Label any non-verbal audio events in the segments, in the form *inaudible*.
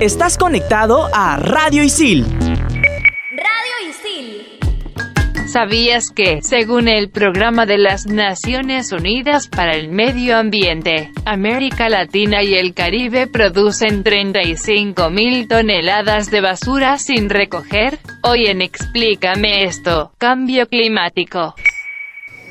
Estás conectado a Radio Isil. Radio Isil. ¿Sabías que, según el Programa de las Naciones Unidas para el Medio Ambiente, América Latina y el Caribe producen 35 mil toneladas de basura sin recoger? Hoy en Explícame esto, cambio climático.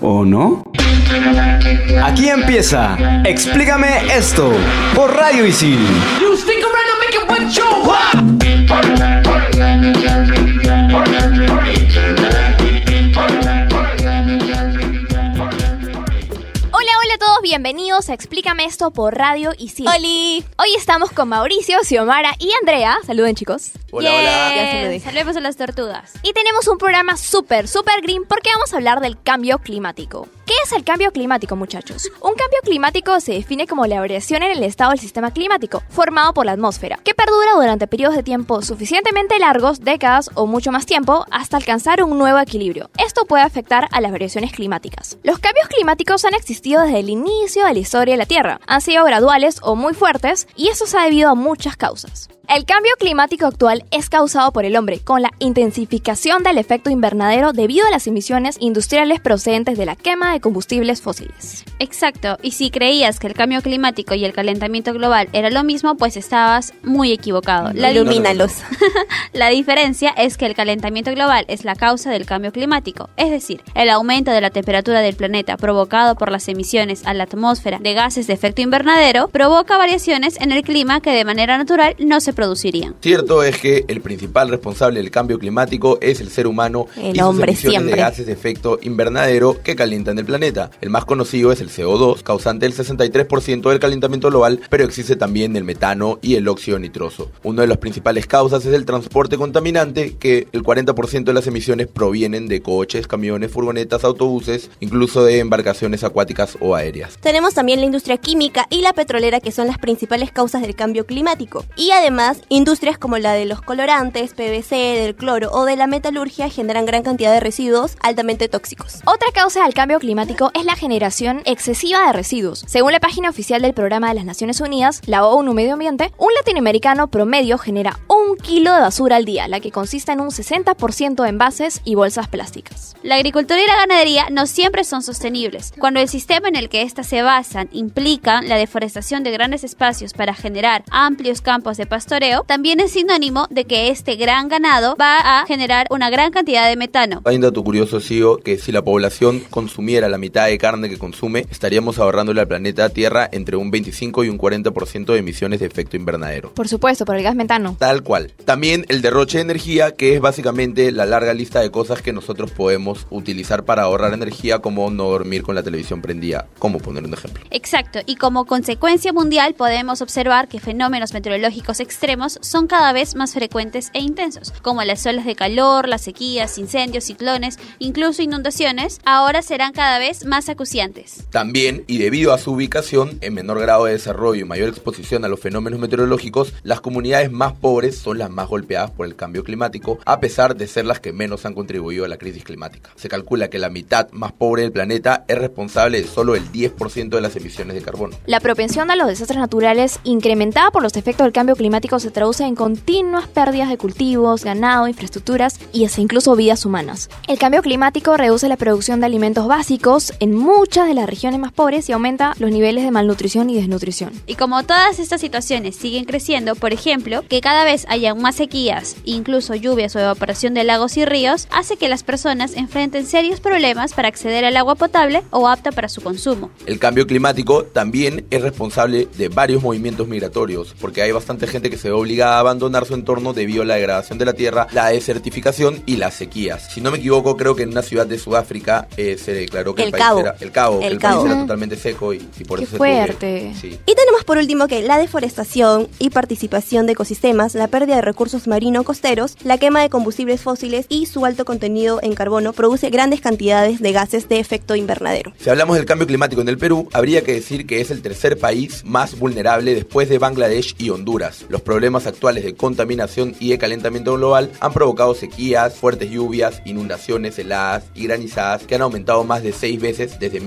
¿O no? Aquí empieza Explícame esto por Radio Isil. Bienvenidos a Explícame esto por Radio Isil. ¡Holi! Hoy estamos con Mauricio, Xiomara y Andrea. Saluden, chicos. Hola, hola. Ya. Saludemos a las tortugas. Y tenemos un programa súper, súper green porque vamos a hablar del cambio climático. ¿Qué es el cambio climático, muchachos? Un cambio climático se define como la variación en el estado del sistema climático, formado por la atmósfera, que perdura durante periodos de tiempo suficientemente largos, décadas o mucho más tiempo, hasta alcanzar un nuevo equilibrio. Esto puede afectar a las variaciones climáticas. Los cambios climáticos han existido desde el inicio de la historia de la Tierra. Han sido graduales o muy fuertes, y eso se ha debido a muchas causas. El cambio climático actual es causado por el hombre, con la intensificación del efecto invernadero debido a las emisiones industriales procedentes de la quema de combustibles fósiles. Exacto, y si creías que el cambio climático y el calentamiento global era lo mismo, pues estabas muy equivocado. La, Ilumínalos. *laughs* la diferencia es que el calentamiento global es la causa del cambio climático, es decir, el aumento de la temperatura del planeta provocado por las emisiones a la atmósfera de gases de efecto invernadero provoca variaciones en el clima que de manera natural no se producirían. Cierto es que el principal responsable del cambio climático es el ser humano El y sus hombre emisiones siempre. de gases de efecto invernadero que calientan el planeta. El más conocido es el CO2, causante del 63% del calentamiento global, pero existe también el metano y el óxido nitroso. Una de las principales causas es el transporte contaminante, que el 40% de las emisiones provienen de coches, camiones, furgonetas, autobuses, incluso de embarcaciones acuáticas o aéreas. Tenemos también la industria química y la petrolera que son las principales causas del cambio climático. Y además, industrias como la de los colorantes, PVC, del cloro o de la metalurgia generan gran cantidad de residuos altamente tóxicos. Otra causa del cambio climático es la generación excesiva de residuos. Según la página oficial del Programa de las Naciones Unidas, la ONU Medio Ambiente, un latinoamericano promedio genera un kilo de basura al día, la que consiste en un 60% de envases y bolsas plásticas. La agricultura y la ganadería no siempre son sostenibles. Cuando el sistema en el que éstas se basan implica la deforestación de grandes espacios para generar amplios campos de pastoreo, también es sinónimo de que este gran ganado va a generar una gran cantidad de metano. Hay un dato curioso, Sigo, que si la población consumiera la mitad de carne que consume, estaríamos ahorrándole al planeta Tierra entre un 25 y un 40% de emisiones de efecto invernadero. Por supuesto, por el gas metano. Tal cual. También el derroche de energía, que es básicamente la larga lista de cosas que nosotros podemos utilizar para ahorrar energía, como no dormir con la televisión prendida, como poner un ejemplo. Exacto, y como consecuencia mundial podemos observar que fenómenos meteorológicos extremos son cada vez más frecuentes e intensos, como las olas de calor, las sequías, incendios, ciclones, incluso inundaciones, ahora serán cada vez más acuciantes. También, y debido a su ubicación, en menor grado de desarrollo y mayor exposición a los fenómenos meteorológicos, las comunidades más pobres son las más golpeadas por el cambio climático, a pesar de ser las que menos han contribuido a la crisis climática. Se calcula que la mitad más pobre del planeta es responsable de solo el 10% de las emisiones de carbono. La propensión a los desastres naturales, incrementada por los efectos del cambio climático, se traduce en continuas pérdidas de cultivos, ganado, infraestructuras y hasta incluso vidas humanas. El cambio climático reduce la producción de alimentos básicos en muchas de las regiones más pobres y aumenta los niveles de malnutrición y desnutrición. Y como todas estas situaciones siguen creciendo, por ejemplo, que cada vez haya más sequías, incluso lluvias o evaporación de lagos y ríos, hace que las personas enfrenten serios problemas para acceder al agua potable o apta para su consumo. El cambio climático también es responsable de varios movimientos migratorios, porque hay bastante gente que se ve obligada a abandonar su entorno debido a la degradación de la tierra, la desertificación y las sequías. Si no me equivoco, creo que en una ciudad de Sudáfrica eh, se declaró que el, El país Cabo. era el Cabo, El el Cabo. era totalmente seco y, y por Qué eso se tuvo que- fuerte. sí. Y tenemos por último que la deforestación y participación de ecosistemas, la pérdida de recursos marinos costeros, la quema de combustibles fósiles y su alto contenido en carbono produce grandes cantidades de gases de efecto invernadero. Si hablamos del cambio climático en el Perú, habría que decir que es el tercer país más vulnerable después de Bangladesh y Honduras. Los problemas actuales de contaminación y de calentamiento global han provocado sequías, fuertes lluvias, inundaciones heladas y granizadas que han aumentado más de seis veces desde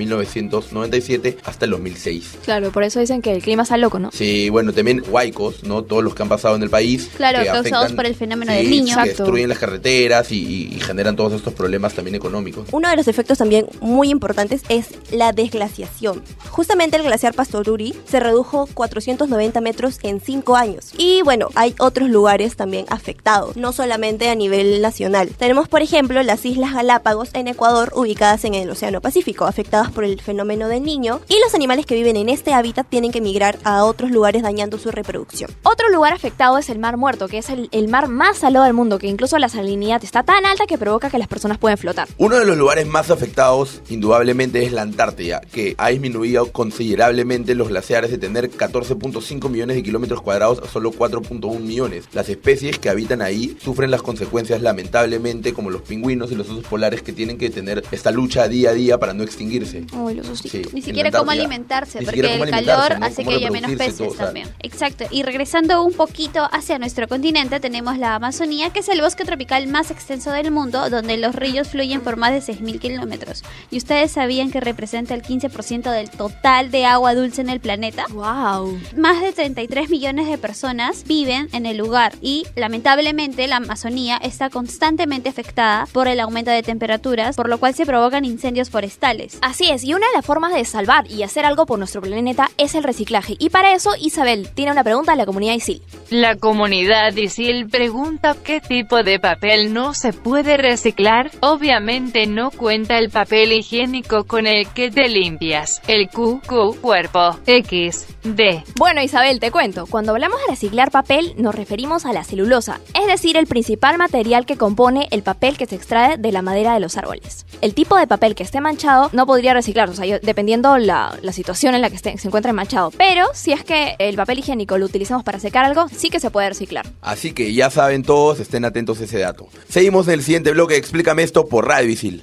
1997 hasta el 2006. Claro, por eso dicen que el clima está loco, ¿no? Sí, bueno, también huaicos, ¿no? Todos los que han pasado en el país. Claro, que causados afectan- por el fenómeno sí, del niño. Que destruyen las carreteras y, y- y generan todos estos problemas también económicos. Uno de los efectos también muy importantes es la desglaciación. Justamente el glaciar Pastoruri se redujo 490 metros en 5 años. Y bueno, hay otros lugares también afectados, no solamente a nivel nacional. Tenemos, por ejemplo, las Islas Galápagos en Ecuador, ubicadas en el Océano Pacífico, afectadas por el fenómeno del niño. Y los animales que viven en este hábitat tienen que migrar a otros lugares dañando su reproducción. Otro lugar afectado es el Mar Muerto, que es el, el mar más salado del mundo, que incluso la salinidad está tan alta que provoca que las personas pueden flotar. Uno de los lugares más afectados, indudablemente, es la Antártida, que ha disminuido considerablemente los glaciares de tener 14.5 millones de kilómetros cuadrados a solo 4.1 millones. Las especies que habitan ahí sufren las consecuencias, lamentablemente, como los pingüinos y los osos polares que tienen que tener esta lucha día a día para no extinguirse. Uy, los Sí, Ni siquiera cómo alimentarse, Ni porque siquiera cómo el calor ¿no? hace que haya menos peces todo, o sea, también. Exacto. Y regresando un poquito hacia nuestro continente, tenemos la Amazonía, que es el bosque tropical más extenso del mundo, donde los ríos fluyen por más de 6.000 kilómetros. ¿Y ustedes sabían que representa el 15% del total de agua dulce en el planeta? ¡Wow! Más de 33 millones de personas viven en el lugar y lamentablemente la Amazonía está constantemente afectada por el aumento de temperaturas, por lo cual se provocan incendios forestales. Así es, y una de las formas de salvar y hacer algo por nuestro planeta es el reciclaje. Y para eso, Isabel tiene una pregunta a la comunidad ISIL. La comunidad ISIL pregunta qué tipo de papel no se puede reciclar. Obviamente no cuenta el papel higiénico con el que te limpias. El QQ cuerpo X D. Bueno, Isabel, te cuento. Cuando hablamos de reciclar papel, nos referimos a la celulosa, es decir, el principal material que compone el papel que se extrae de la madera de los árboles. El tipo de papel que esté manchado no podría reciclarse, o sea, yo- dependiendo la, la situación en la que esté, se encuentre manchado. Pero si es que el papel higiénico lo utilizamos para secar algo, sí que se puede reciclar. Así que ya saben todos, estén atentos a ese dato. Seguimos en el siguiente bloque, explícame esto por Radio Isil.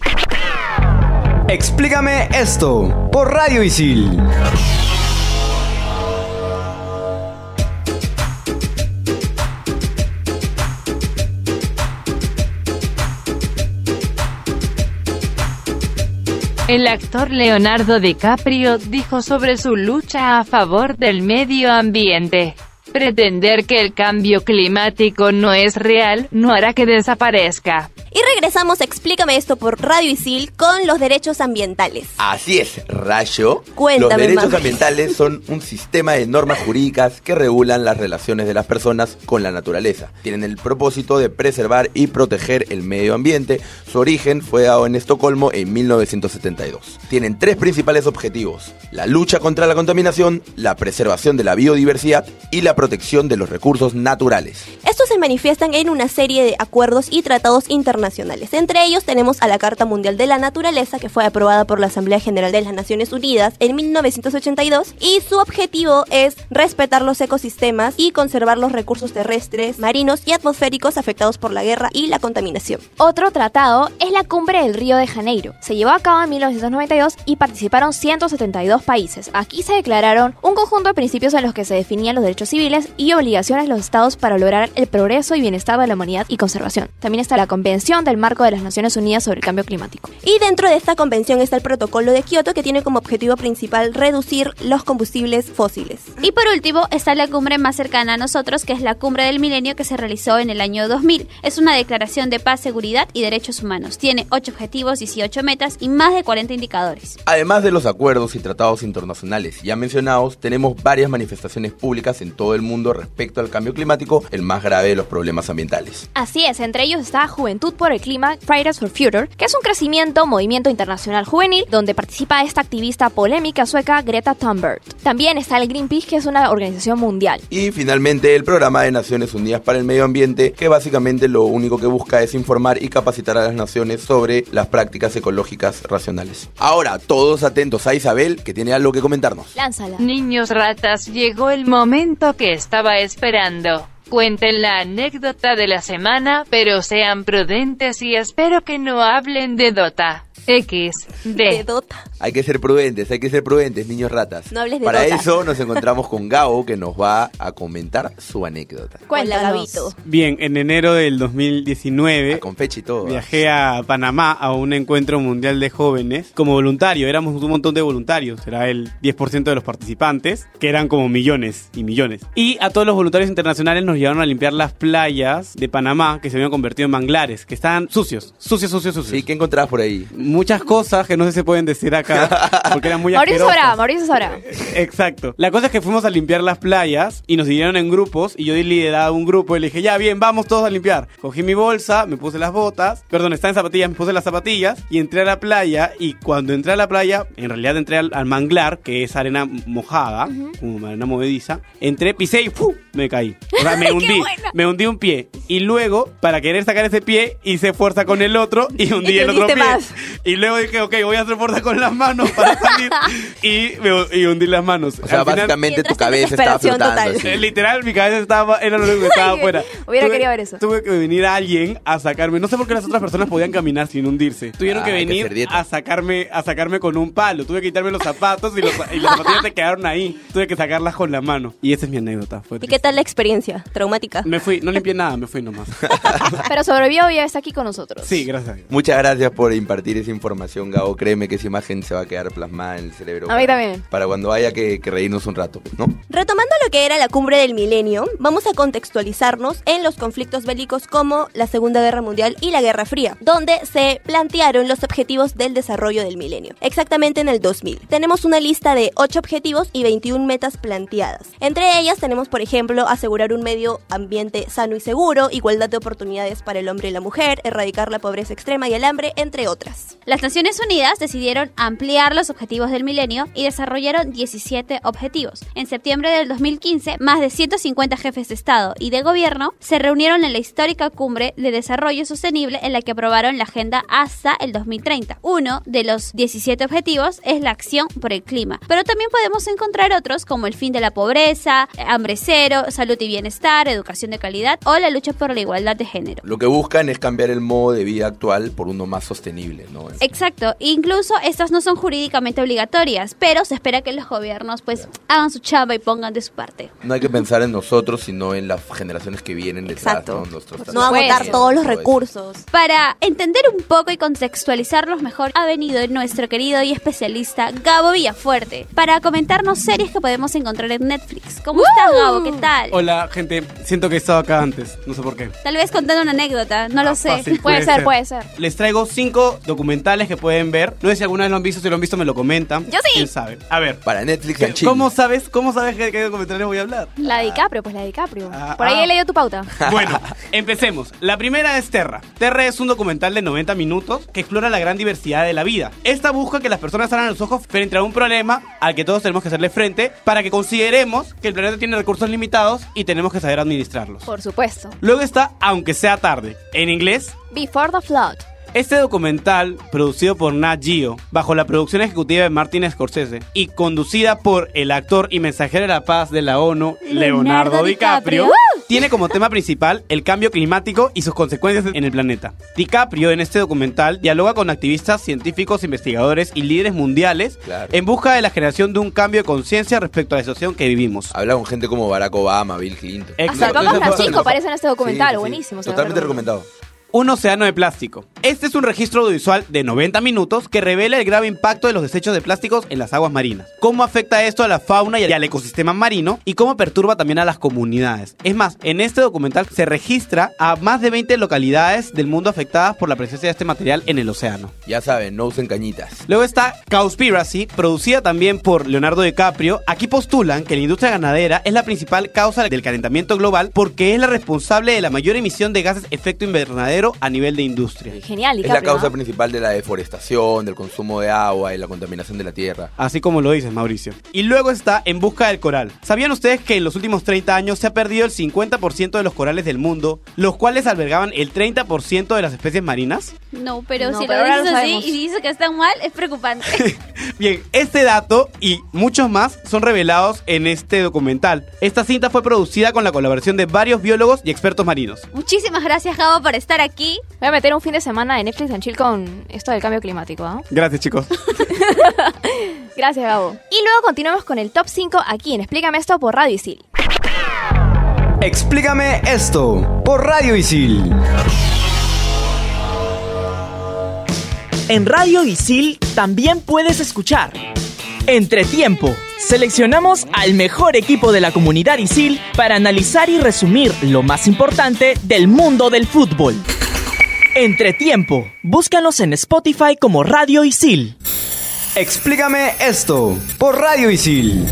Explícame esto por Radio Isil. El actor Leonardo DiCaprio dijo sobre su lucha a favor del medio ambiente. Pretender que el cambio climático no es real no hará que desaparezca. Y regresamos, a explícame esto por Radio Isil con los derechos ambientales. Así es, Rayo. Cuéntame Los derechos ambientales son un sistema de normas jurídicas que regulan las relaciones de las personas con la naturaleza. Tienen el propósito de preservar y proteger el medio ambiente. Su origen fue dado en Estocolmo en 1972. Tienen tres principales objetivos. La lucha contra la contaminación, la preservación de la biodiversidad y la protección de los recursos naturales. Estos se manifiestan en una serie de acuerdos y tratados internacionales. Entre ellos tenemos a la Carta Mundial de la Naturaleza, que fue aprobada por la Asamblea General de las Naciones Unidas en 1982, y su objetivo es respetar los ecosistemas y conservar los recursos terrestres, marinos y atmosféricos afectados por la guerra y la contaminación. Otro tratado es la Cumbre del Río de Janeiro. Se llevó a cabo en 1992 y participaron 172 países. Aquí se declararon un conjunto de principios en los que se definían los derechos civiles y obligaciones de los estados para lograr el progreso y bienestar de la humanidad y conservación. También está la Convención del Marco de las Naciones Unidas sobre el Cambio Climático. Y dentro de esta convención está el protocolo de Kioto, que tiene como objetivo principal reducir los combustibles fósiles. Y por último está la cumbre más cercana a nosotros, que es la cumbre del milenio que se realizó en el año 2000. Es una declaración de paz, seguridad y derechos humanos. Tiene 8 objetivos, 18 metas y más de 40 indicadores. Además de los acuerdos y tratados internacionales ya mencionados, tenemos varias manifestaciones públicas en todo el mundo respecto al cambio climático, el más grave de los problemas ambientales. Así es, entre ellos está Juventud por el Clima Fridays for Future, que es un crecimiento movimiento internacional juvenil donde participa esta activista polémica sueca Greta Thunberg. También está el Greenpeace, que es una organización mundial. Y finalmente el programa de Naciones Unidas para el Medio Ambiente, que básicamente lo único que busca es informar y capacitar a las naciones sobre las prácticas ecológicas racionales. Ahora, todos atentos a Isabel, que tiene algo que comentarnos. Lánzala. Niños ratas, llegó el momento que estaba esperando. Cuenten la anécdota de la semana, pero sean prudentes y espero que no hablen de Dota. X, De. Dota. Hay que ser prudentes, hay que ser prudentes, niños ratas. No hables de Para Dota. eso nos *laughs* encontramos con Gabo, que nos va a comentar su anécdota. Cuéntanos. Gabito. Bien, en enero del 2019 Ah, con fecha y todo. viajé a Panamá a un encuentro mundial de jóvenes como voluntario. Éramos un montón de voluntarios, era el 10% de los participantes, que eran como millones y millones. Y a todos los voluntarios internacionales nos llevaron a limpiar las playas de Panamá que se habían convertido en manglares, que estaban sucios, sucios, sucios, sucios. Sí, ¿qué encontrabas por ahí? Muchas cosas que no sé si se pueden decir acá, *laughs* porque eran muy Mauricio sabrá, Mauricio sabrá. Exacto. La cosa es que fuimos a limpiar las playas y nos dividieron en grupos y yo di liderado a un grupo y le dije, ya bien, vamos todos a limpiar. Cogí mi bolsa, me puse las botas, perdón, está en zapatillas, me puse las zapatillas y entré a la playa y cuando entré a la playa, en realidad entré al, al manglar, que es arena mojada, como arena movediza, entré, pisé y ¡fu! Me caí. O sea, *laughs* me hundí, me hundí un pie. Y luego, para querer sacar ese pie, hice fuerza con el otro y *laughs* hundí te el otro pie. más. Y luego dije, ok, voy a hacer fuerza con las manos para salir. *laughs* y, me, y hundí las manos. O sea, Al final, básicamente Y tu cabeza estaba flotando. literal, mi cabeza estaba, era lo único que estaba afuera. Hubiera Tuve- querido ver eso. Tuve que venir alguien a sacarme. No sé por qué las otras personas podían caminar sin hundirse. Tuvieron Ah, que venir a sacarme, a sacarme con un palo. Tuve que quitarme los zapatos y, los, y las zapatillas se quedaron ahí. Tuve que sacarlas con la mano. Y esa es mi anécdota. Fue ¿Y qué tal la experiencia? ¿Traumática? Me fui, no limpié nada, me fui nomás. *laughs* Pero sobrevivió y ya está aquí con nosotros. Sí, gracias. Muchas gracias por impartir esa información, Gabo. Créeme que esa imagen se va a quedar plasmada en el cerebro. A mí también. Para cuando haya que, que reírnos un rato, pues, ¿no? Retomando lo que era la cumbre del milenio, vamos a contextualizarnos en los conflictos bélicos como la Segunda Guerra Mundial y la Guerra Fría, donde se plantearon los objetivos del desarrollo del milenio, exactamente en el 2000. Tenemos una lista de 8 objetivos y 21 metas planteadas. Entre ellas tenemos, por ejemplo, asegurar un medio ambiente sano y seguro, igualdad de oportunidades para el hombre y la mujer, erradicar la pobreza extrema y el hambre, entre otras. Las Naciones Unidas decidieron ampliar los objetivos del milenio y desarrollaron 17 objetivos. En septiembre del 2015, más de 150 jefes de Estado y de Gobierno se reunieron en la histórica cumbre de desarrollo sostenible en la que aprobaron la agenda hasta el 2030. Uno de los 17 objetivos es la acción por el clima, pero también podemos encontrar otros como el fin de la pobreza, hambre cero, salud y bienestar, educación de calidad o la lucha por la igualdad de género. Lo que buscan es cambiar el modo de vida actual por uno más sostenible, ¿no? Exacto, incluso estas no son jurídicamente obligatorias, pero se espera que los gobiernos pues hagan su chamba y pongan de su parte. No hay que pensar en nosotros, sino en las generaciones que vienen detrás, Exacto. ¿no? Nuestros No agotar todos los Todo eso. recursos. Para entender un poco y contextualizarlos mejor, ha venido nuestro querido y especialista Gabo Villafuerte para comentarnos series que podemos encontrar en Netflix. ¿Cómo estás, Gabo? ¿Qué tal? Hola, gente. Siento que he estado acá antes. No sé por qué. Tal vez contando una anécdota, no lo Ah, sé. fácil. Puede, Puede ser, ser. puede ser. Les traigo cinco documentales que pueden ver. No sé si alguna vez lo han visto. Si lo han visto, me lo comentan. Yo sí. ¿Quién sabe? A ver. Para Netflix and chill. ¿Cómo sabes, cómo sabes qué, qué documentales voy a hablar? La de DiCaprio, pues la de DiCaprio. Ah, Por ahí ah. he leído tu pauta. *laughs* Bueno, empecemos. La primera es Terra. Terra es un documental de 90 minutos que explora la gran diversidad de la vida. Esta busca que las personas abran los ojos frente a un problema al que todos tenemos que hacerle frente para que consideremos que el planeta tiene recursos limitados y tenemos que saber administrarlos. Por supuesto. Luego está Aunque sea tarde. En inglés, Before the Flood. Este documental, producido por Nat Geo, bajo la producción ejecutiva de Martin Scorsese y conducida por el actor y mensajero de la paz de la ONU, Leonardo, Leonardo DiCaprio, DiCaprio. tiene como tema principal el cambio climático y sus consecuencias en el planeta. DiCaprio en este documental dialoga con activistas, científicos, investigadores y líderes mundiales Claro. en busca de la generación de un cambio de conciencia respecto a la situación que vivimos. Habla con gente como Barack Obama, Bill Clinton. Hasta Francisco aparece en este documental. Sí, sí, sí. Buenísimo. Totalmente recomendado. Un océano de plástico. Este es un registro audiovisual de 90 minutos que revela el grave impacto de los desechos de plásticos en las aguas marinas. Cómo afecta esto a la fauna y al ecosistema marino y cómo perturba también a las comunidades. Es más, en este documental se registra a más de 20 localidades del mundo afectadas por la presencia de este material en el océano. Ya saben, no usen cañitas. Luego está Cowspiracy, producida también por Leonardo DiCaprio. Aquí postulan que la industria ganadera es la principal causa del calentamiento global porque es la responsable de la mayor emisión de gases efecto invernadero invernadero a nivel de industria. Genial, Es la causa ¿no? principal de la deforestación, del consumo de agua y la contaminación de la tierra. Así como lo dices, Mauricio. Y luego está En Busca del Coral. ¿Sabían ustedes que en los últimos 30 años se ha perdido el 50% de los corales del mundo, los cuales albergaban el 30% de las especies marinas? No, pero No, si pero lo dices lo así y dices que están mal, es preocupante. *laughs* Bien, este dato y muchos más son revelados en este documental. Esta cinta fue producida con la colaboración de varios biólogos y expertos marinos. Muchísimas gracias, Gabo, por estar aquí. Voy a meter un fin de semana de Netflix en chill con esto del cambio climático, ¿ah? Gracias, chicos. *laughs* Gracias, Gabo. Y luego continuamos con el top 5 aquí en Explícame esto por Radio Isil. Explícame esto por Radio Isil. En Radio Isil también puedes escuchar Entretiempo. Seleccionamos al mejor equipo de la comunidad Isil para analizar y resumir lo más importante del mundo del fútbol. Entretiempo. Búscanos en Spotify como Radio Isil. Explícame esto por Radio Isil.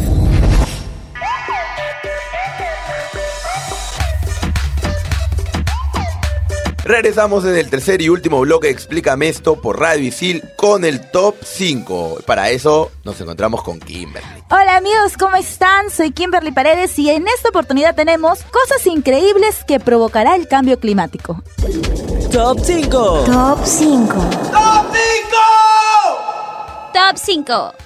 Regresamos en el tercer y último bloque Explícame esto por Radio Isil con el top 5. Para eso nos encontramos con Kimberly. Hola amigos, ¿cómo están? Soy Kimberly Paredes y en esta oportunidad tenemos cosas increíbles que provocará el cambio climático. Top 5. Top 5. Top 5.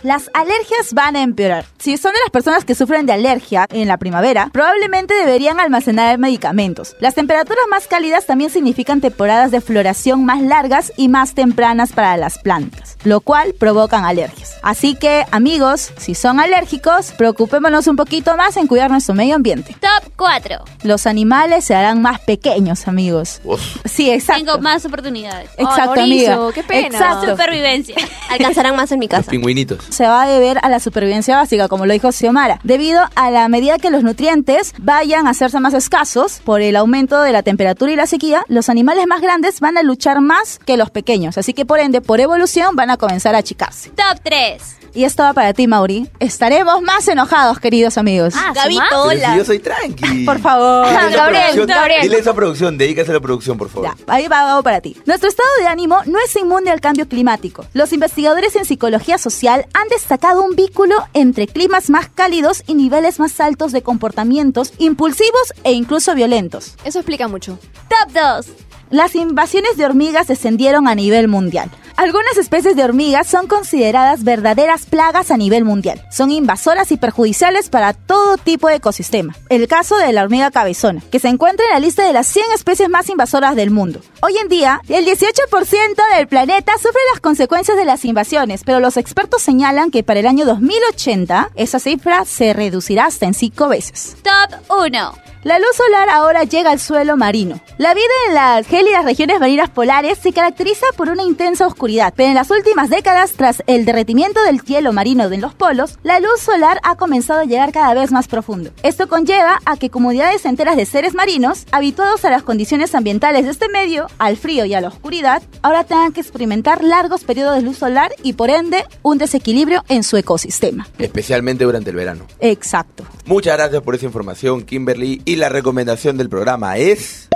Las alergias van a empeorar. Si son de las personas que sufren de alergia en la primavera, probablemente deberían almacenar medicamentos. Las temperaturas más cálidas también significan temporadas de floración más largas y más tempranas para las plantas, lo cual provocan alergias. Así que, amigos, si son alérgicos, preocupémonos un poquito más en cuidar nuestro medio ambiente. Top 4. Los animales se harán más pequeños, amigos. Uf. Sí, exacto. Tengo más oportunidades. Exacto, amiga. qué pena. Exacto. Supervivencia. Alcanzarán más en mi Los casa. pingüinitos. se va a deber a la supervivencia básica, como lo dijo Xiomara, debido a la medida que los nutrientes vayan a hacerse más escasos por el aumento de la temperatura y la sequía, los animales más grandes van a luchar más que los pequeños, así que por ende, por evolución, van a comenzar a achicarse. Top 3. Y esto va para ti, Mauri. Estaremos más enojados, queridos amigos. Ah, Gabito, si hola. yo soy tranqui. *laughs* Por favor. Dile a esa Gabriel, Gabriel. Dile a esa producción, dedícase a la producción, por favor. Ya, ahí va algo para ti. Nuestro estado de ánimo no es inmune al cambio climático. Los investigadores en psicología social han destacado un vínculo entre climas más cálidos y niveles más altos de comportamientos impulsivos e incluso violentos. Eso explica mucho. Top 2. Las invasiones de hormigas descendieron a nivel mundial. Algunas especies de hormigas son consideradas verdaderas plagas a nivel mundial. Son invasoras y perjudiciales para todo tipo de ecosistema. El caso de la hormiga cabezona, que se encuentra en la lista de las 100 especies más invasoras del mundo. Hoy en día, el 18% del planeta sufre las consecuencias de las invasiones, pero los expertos señalan que para el año 2080 esa cifra se reducirá hasta en 5 veces. Top 1. La luz solar ahora llega al suelo marino. La vida en las gélidas regiones marinas polares se caracteriza por una intensa oscuridad, pero en las últimas décadas, tras el derretimiento del hielo marino de los polos, la luz solar ha comenzado a llegar cada vez más profundo. Esto conlleva a que comunidades enteras de seres marinos, habituados a las condiciones ambientales de este medio, al frío y a la oscuridad, ahora tengan que experimentar largos periodos de luz solar y por ende un desequilibrio en su ecosistema. Especialmente durante el verano. Exacto. Muchas gracias por esa información, Kimberly. Y la recomendación del programa es...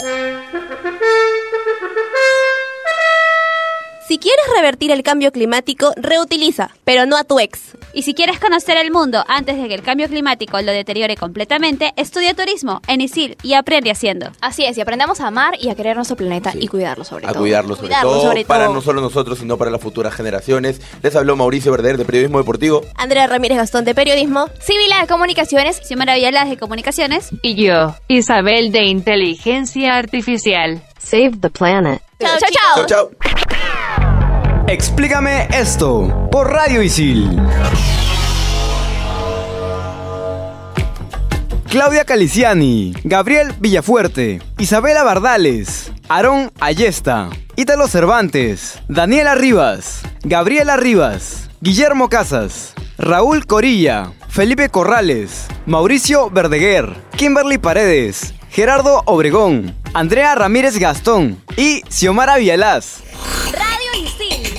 Si quieres revertir el cambio climático, reutiliza, pero no a tu ex. Y si quieres conocer el mundo antes de que el cambio climático lo deteriore completamente, estudia turismo en ISIL y aprende haciendo. Así es, y aprendamos a amar y a querer nuestro planeta Sí. y cuidarlo sobre a todo. cuidarlo sobre Cuidarlo todo, sobre para todo. no solo nosotros, sino para las futuras generaciones. Les habló Mauricio Verder de Periodismo Deportivo. Andrea Ramírez Gastón de Periodismo. Sibila de Comunicaciones. Xiomara Villalaz de Comunicaciones. Y yo, Isabel de Inteligencia Artificial. Save the planet. Chao, chao, Chao, chao. Explícame esto por Radio Isil. Claudia Caliciani, Gabriel Villafuerte, Isabela Bardales, Aarón Ayesta, Ítalo Cervantes, Daniela Rivas, Gabriela Rivas, Guillermo Casas, Raúl Corilla, Felipe Corrales, Mauricio Verdeguer, Kimberly Paredes, Gerardo Obregón, Andrea Ramírez Gastón y Xiomara Villalaz.